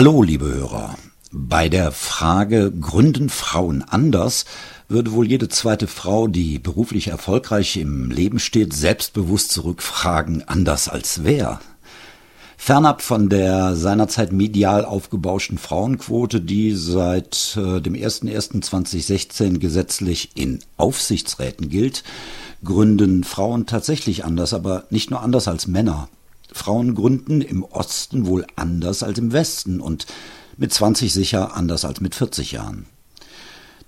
Hallo, liebe Hörer. Bei der Frage Gründen Frauen anders würde wohl jede zweite Frau, die beruflich erfolgreich im Leben steht, selbstbewusst zurückfragen, anders als wer? Fernab von der seinerzeit medial aufgebauschten Frauenquote, die seit äh, dem 01.01.2016 gesetzlich in Aufsichtsräten gilt, gründen Frauen tatsächlich anders, aber nicht nur anders als Männer. Frauen gründen im Osten wohl anders als im Westen und mit 20 sicher anders als mit 40 Jahren.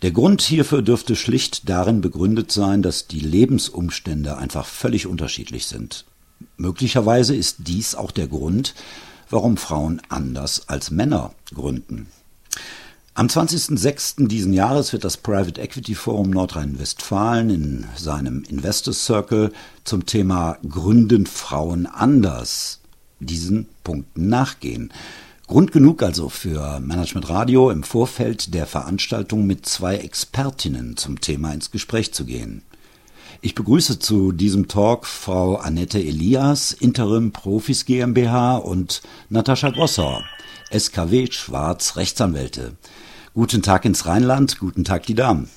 Der Grund hierfür dürfte schlicht darin begründet sein, dass die Lebensumstände einfach völlig unterschiedlich sind. Möglicherweise ist dies auch der Grund, warum Frauen anders als Männer gründen. Am 20.06. diesen Jahres wird das Private Equity Forum Nordrhein-Westfalen in seinem Investor Circle zum Thema Gründen Frauen anders diesen Punkten nachgehen. Grund genug also für Management Radio im Vorfeld der Veranstaltung mit zwei Expertinnen zum Thema ins Gespräch zu gehen. Ich begrüße zu diesem Talk Frau Annette Elias, Interim Profis GmbH und Natascha Grosser, SKW Schwarz Rechtsanwälte. Guten Tag ins Rheinland, guten Tag die Damen.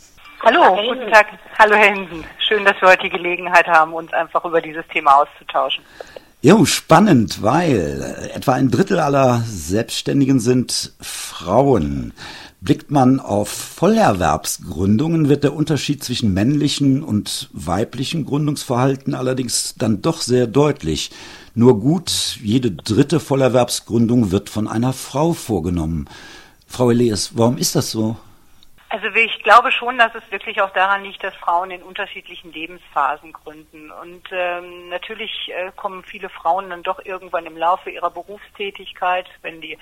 Hallo, guten Tag. Hallo Herr Hinsen. Schön, dass wir heute die Gelegenheit haben, uns einfach über dieses Thema auszutauschen. Jo, spannend, weil etwa ein Drittel aller Selbstständigen sind Frauen. Blickt man auf Vollerwerbsgründungen, wird der Unterschied zwischen männlichen und weiblichen Gründungsverhalten allerdings dann doch sehr deutlich. Nur gut, jede dritte Vollerwerbsgründung wird von einer Frau vorgenommen. Frau Elias, warum ist das so? Also ich glaube schon, dass es wirklich auch daran liegt, dass Frauen in unterschiedlichen Lebensphasen gründen. Und ähm, natürlich äh, kommen viele Frauen dann doch irgendwann im Laufe ihrer Berufstätigkeit, wenn die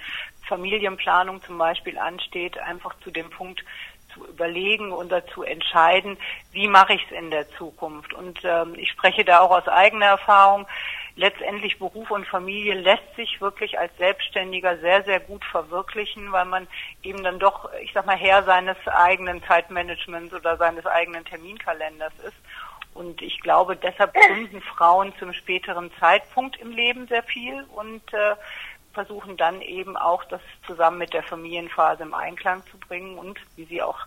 Familienplanung zum Beispiel ansteht, einfach zu dem Punkt zu überlegen und dazu entscheiden, wie mache ich es in der Zukunft. Und ähm, ich spreche da auch aus eigener Erfahrung letztendlich Beruf und Familie lässt sich wirklich als Selbstständiger sehr, sehr gut verwirklichen, weil man eben dann doch, ich sag mal, Herr seines eigenen Zeitmanagements oder seines eigenen Terminkalenders ist. Und ich glaube, deshalb gründen Frauen zum späteren Zeitpunkt im Leben sehr viel und äh, versuchen dann eben auch das zusammen mit der Familienphase im Einklang zu bringen und, wie Sie auch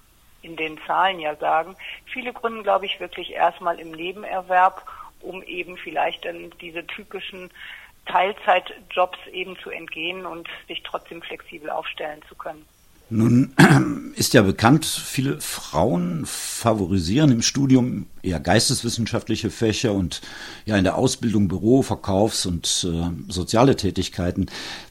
in den Zahlen ja sagen, viele gründen, glaube ich, wirklich erstmal im Nebenerwerb um eben vielleicht dann diese typischen Teilzeitjobs eben zu entgehen und sich trotzdem flexibel aufstellen zu können. Nun ist ja bekannt, viele Frauen favorisieren im Studium eher geisteswissenschaftliche Fächer und ja in der Ausbildung Büro, Verkaufs- und äh, soziale Tätigkeiten.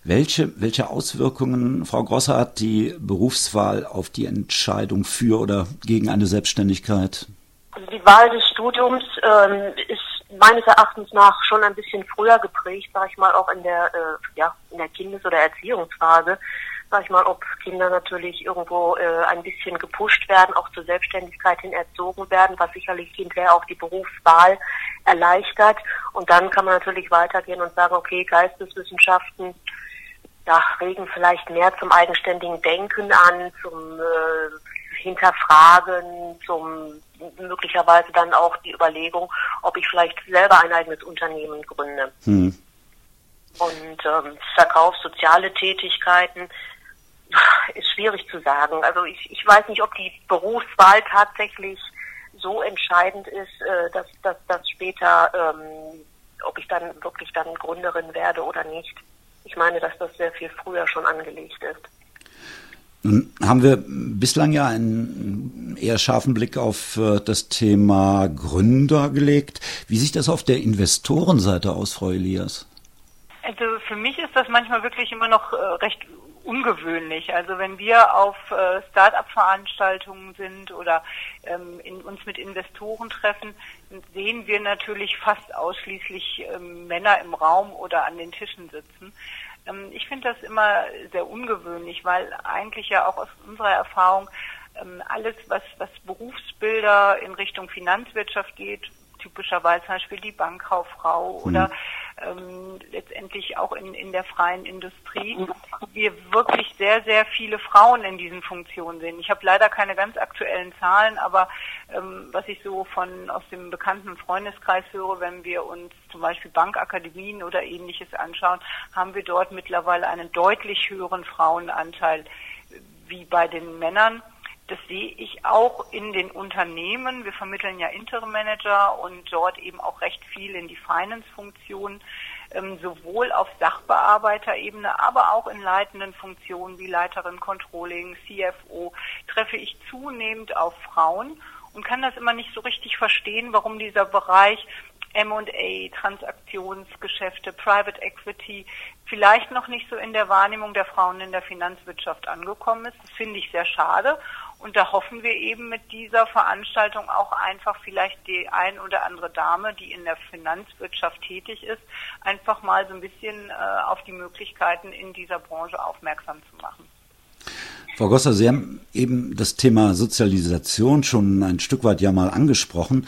Welche, welche Auswirkungen, Frau Grosser, hat die Berufswahl auf die Entscheidung für oder gegen eine Selbstständigkeit? Also die Wahl des Studiums ähm, ist meines Erachtens nach schon ein bisschen früher geprägt, sag ich mal, auch in der, äh, ja, in der Kindes- oder Erziehungsphase. Sag ich mal, ob Kinder natürlich irgendwo äh, ein bisschen gepusht werden, auch zur Selbstständigkeit hin erzogen werden, was sicherlich hinterher auch die Berufswahl erleichtert. Und dann kann man natürlich weitergehen und sagen, okay, Geisteswissenschaften, ja, regen vielleicht mehr zum eigenständigen Denken an, zum äh, Hinterfragen, zum möglicherweise dann auch die Überlegung, ob ich vielleicht selber ein eigenes Unternehmen gründe. Hm. Und ähm, Verkauf, soziale Tätigkeiten ist schwierig zu sagen. Also ich, ich weiß nicht, ob die Berufswahl tatsächlich so entscheidend ist, äh, dass, dass, dass später, ähm, ob ich dann wirklich dann Gründerin werde oder nicht. Ich meine, dass das sehr viel früher schon angelegt ist. Nun haben wir bislang ja einen eher scharfen Blick auf äh, das Thema Gründer gelegt. Wie sieht das auf der Investorenseite aus, Frau Elias? Also für mich ist das manchmal wirklich immer noch äh, recht ungewöhnlich. Also wenn wir auf äh, Start-up-Veranstaltungen sind oder ähm, in, uns mit Investoren treffen, sehen wir natürlich fast ausschließlich ähm, Männer im Raum oder an den Tischen sitzen. Ähm, ich finde das immer sehr ungewöhnlich, weil eigentlich ja auch aus unserer Erfahrung ähm, alles, was, was Berufsbilder in Richtung Finanzwirtschaft geht, typischerweise zum Beispiel die Bankkauffrau mhm. oder ähm, letztendlich auch in, in der freien Industrie, wir wirklich sehr, sehr viele Frauen in diesen Funktionen sehen. Ich habe leider keine ganz aktuellen Zahlen, aber ähm, was ich so von aus dem bekannten Freundeskreis höre, wenn wir uns zum Beispiel Bankakademien oder ähnliches anschauen, haben wir dort mittlerweile einen deutlich höheren Frauenanteil wie bei den Männern. Das sehe ich auch in den Unternehmen. Wir vermitteln ja Interim Manager und dort eben auch recht viel in die Finance-Funktion, ähm, sowohl auf Sachbearbeiterebene, aber auch in leitenden Funktionen wie Leiterin Controlling, CFO, treffe ich zunehmend auf Frauen und kann das immer nicht so richtig verstehen, warum dieser Bereich M&A, Transaktionsgeschäfte, Private Equity vielleicht noch nicht so in der Wahrnehmung der Frauen in der Finanzwirtschaft angekommen ist. Das finde ich sehr schade. Und da hoffen wir eben mit dieser Veranstaltung auch einfach vielleicht die ein oder andere Dame, die in der Finanzwirtschaft tätig ist, einfach mal so ein bisschen äh, auf die Möglichkeiten in dieser Branche aufmerksam zu machen. Frau Gosser, Sie haben eben das Thema Sozialisation schon ein Stück weit ja mal angesprochen.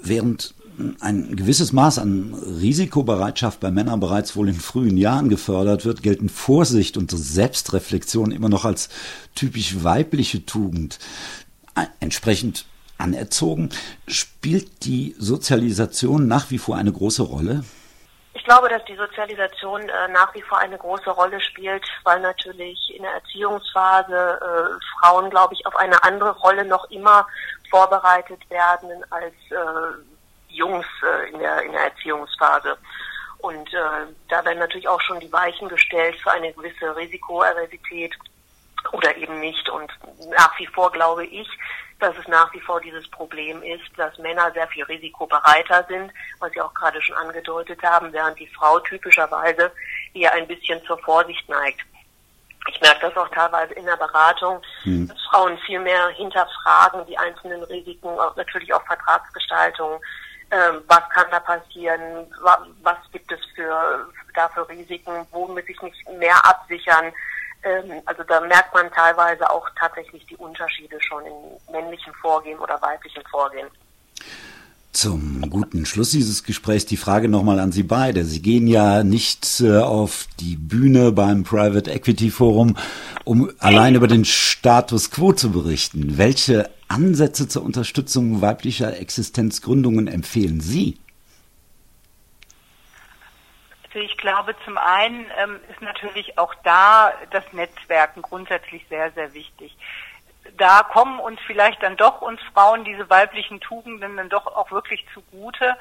Während ein gewisses Maß an Risikobereitschaft bei Männern bereits wohl in frühen Jahren gefördert wird, gelten Vorsicht und Selbstreflexion immer noch als typisch weibliche Tugend. Entsprechend anerzogen, spielt die Sozialisation nach wie vor eine große Rolle? Ich glaube, dass die Sozialisation äh, nach wie vor eine große Rolle spielt, weil natürlich in der Erziehungsphase äh, Frauen, glaube ich, auf eine andere Rolle noch immer vorbereitet werden als äh, Jungs äh, in, der, in der Erziehungsphase. Und äh, da werden natürlich auch schon die Weichen gestellt für eine gewisse Risikoaversität oder eben nicht. Und nach wie vor glaube ich, dass es nach wie vor dieses Problem ist, dass Männer sehr viel risikobereiter sind, was Sie auch gerade schon angedeutet haben, während die Frau typischerweise eher ein bisschen zur Vorsicht neigt. Ich merke das auch teilweise in der Beratung, mhm. dass Frauen viel mehr hinterfragen die einzelnen Risiken, natürlich auch Vertragsgestaltung, was kann da passieren, was gibt es für, dafür Risiken, wo muss ich mich mehr absichern. Ähm, also da merkt man teilweise auch tatsächlich die Unterschiede schon in männlichen Vorgehen oder weiblichen Vorgehen. Zum guten Schluss dieses Gesprächs die Frage nochmal an Sie beide. Sie gehen ja nicht äh, auf die Bühne beim Private Equity Forum, um allein über den Status quo zu berichten. Welche Ansätze zur Unterstützung weiblicher Existenzgründungen empfehlen Sie? Also ich glaube, zum einen ähm, ist natürlich auch da das Netzwerken grundsätzlich sehr, sehr wichtig. Da kommen uns vielleicht dann doch uns Frauen diese weiblichen Tugenden dann doch auch wirklich zugute,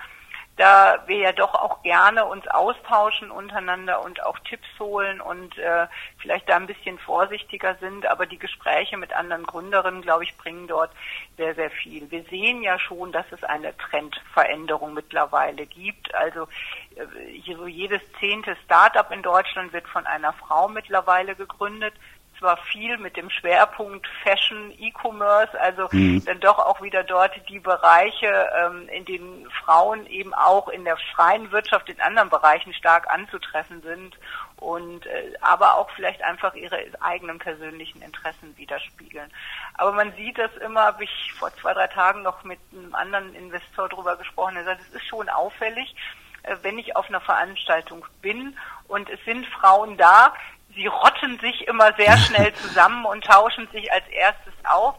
da wir ja doch auch gerne uns austauschen untereinander und auch Tipps holen und äh, vielleicht da ein bisschen vorsichtiger sind, aber die Gespräche mit anderen Gründerinnen, glaube ich, bringen dort sehr, sehr viel. Wir sehen ja schon, dass es eine Trendveränderung mittlerweile gibt. Also äh, so jedes zehnte Startup in Deutschland wird von einer Frau mittlerweile gegründet zwar viel mit dem Schwerpunkt Fashion, E-Commerce, also mhm. dann doch auch wieder dort die Bereiche, ähm, in denen Frauen eben auch in der freien Wirtschaft in anderen Bereichen stark anzutreffen sind und äh, aber auch vielleicht einfach ihre eigenen persönlichen Interessen widerspiegeln. Aber man sieht das immer, habe ich vor zwei, drei Tagen noch mit einem anderen Investor drüber gesprochen, der sagt, es ist schon auffällig, äh, wenn ich auf einer Veranstaltung bin und es sind Frauen da, sie rotten sich immer sehr schnell zusammen und tauschen sich als erstes auf.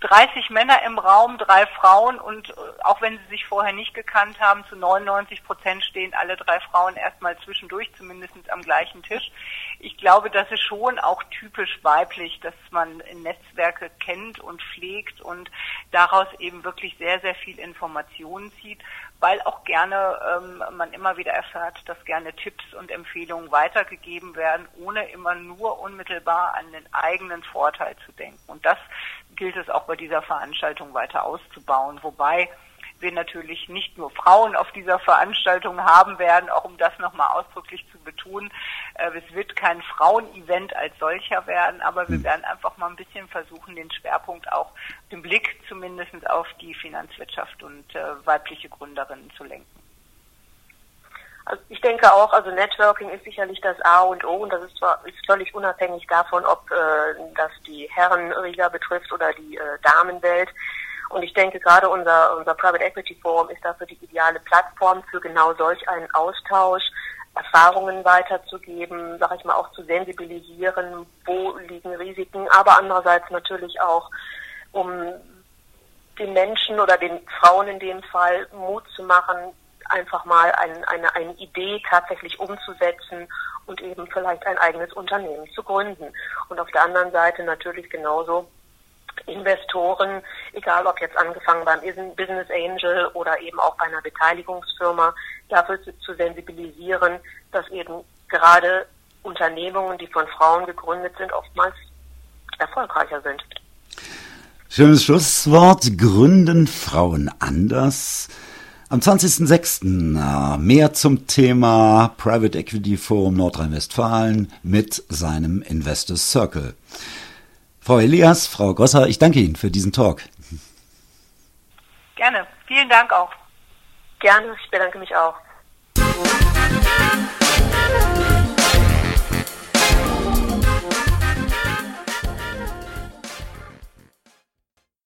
30 Männer im Raum, drei Frauen und äh, auch wenn sie sich vorher nicht gekannt haben, zu 99 Prozent stehen alle drei Frauen erstmal zwischendurch, zumindest am gleichen Tisch. Ich glaube, das ist schon auch typisch weiblich, dass man Netzwerke kennt und pflegt und daraus eben wirklich sehr, sehr viel Informationen zieht, weil auch gerne ähm, man immer wieder erfährt, dass gerne Tipps und Empfehlungen weitergegeben werden, ohne immer nur unmittelbar an den eigenen Vorteil zu denken. Und das gilt es auch bei dieser Veranstaltung weiter auszubauen, wobei wir natürlich nicht nur Frauen auf dieser Veranstaltung haben werden, auch um das nochmal ausdrücklich zu betonen. Äh, es wird kein Frauenevent als solcher werden, aber wir hm. werden einfach mal ein bisschen versuchen, den Schwerpunkt auch, den Blick zumindest auf die Finanzwirtschaft und äh, weibliche Gründerinnen zu lenken. Also ich denke auch, also Networking ist sicherlich das A und O und das ist zwar ist völlig unabhängig davon, ob äh, das die Herrenriga betrifft oder die äh, Damenwelt. Und ich denke, gerade unser, unser Private Equity Forum ist dafür die ideale Plattform für genau solch einen Austausch, Erfahrungen weiterzugeben, sage ich mal, auch zu sensibilisieren, wo liegen Risiken, aber andererseits natürlich auch, um den Menschen oder den Frauen in dem Fall Mut zu machen, einfach mal ein, eine, eine Idee tatsächlich umzusetzen und eben vielleicht ein eigenes Unternehmen zu gründen. Und auf der anderen Seite natürlich genauso Investoren, egal ob jetzt angefangen beim Business Angel oder eben auch bei einer Beteiligungsfirma, dafür zu sensibilisieren, dass eben gerade Unternehmungen, die von Frauen gegründet sind, oftmals erfolgreicher sind. Schönes Schlusswort. Gründen Frauen anders? Am 20.06. Äh, mehr zum Thema Private Equity Forum Nordrhein-Westfalen mit seinem Investors Circle. Frau Elias, Frau Gosser, ich danke Ihnen für diesen Talk. Gerne. Vielen Dank auch. Gerne. Ich bedanke mich auch.